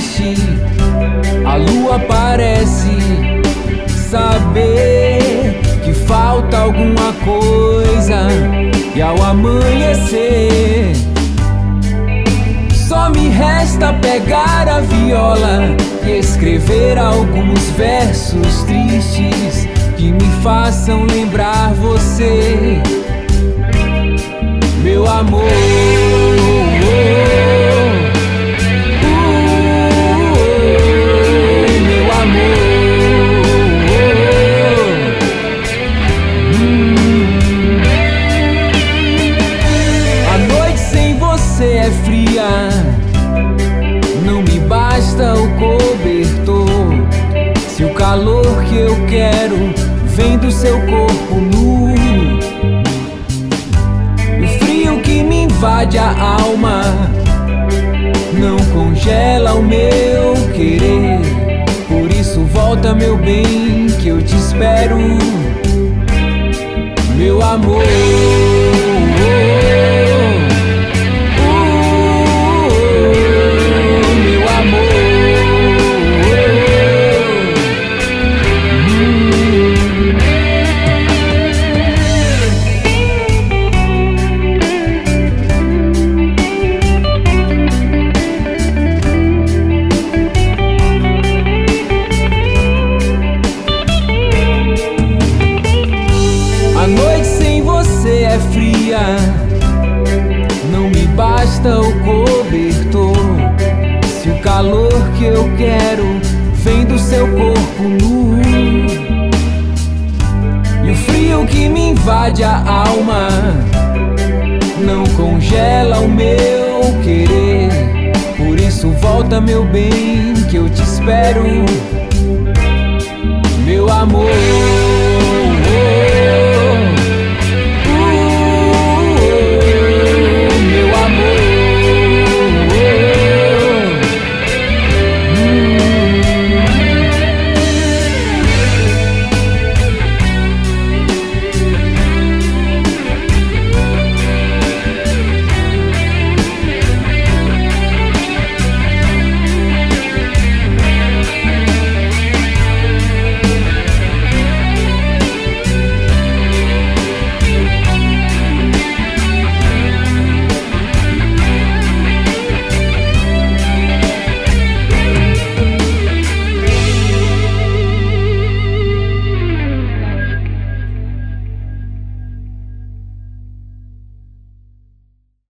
existe, a lua parece saber que falta alguma coisa. E ao amanhecer, só me resta pegar a viola e escrever alguns versos tristes que me façam lembrar você, meu amor. O cobertor. Se o calor que eu quero vem do seu corpo nu, o frio que me invade a alma não congela o meu querer. Por isso, volta, meu bem, que eu te espero, meu amor. Fria. Não me basta o cobertor. Se o calor que eu quero vem do seu corpo nu. E o frio que me invade a alma não congela o meu querer. Por isso volta, meu bem, que eu te espero.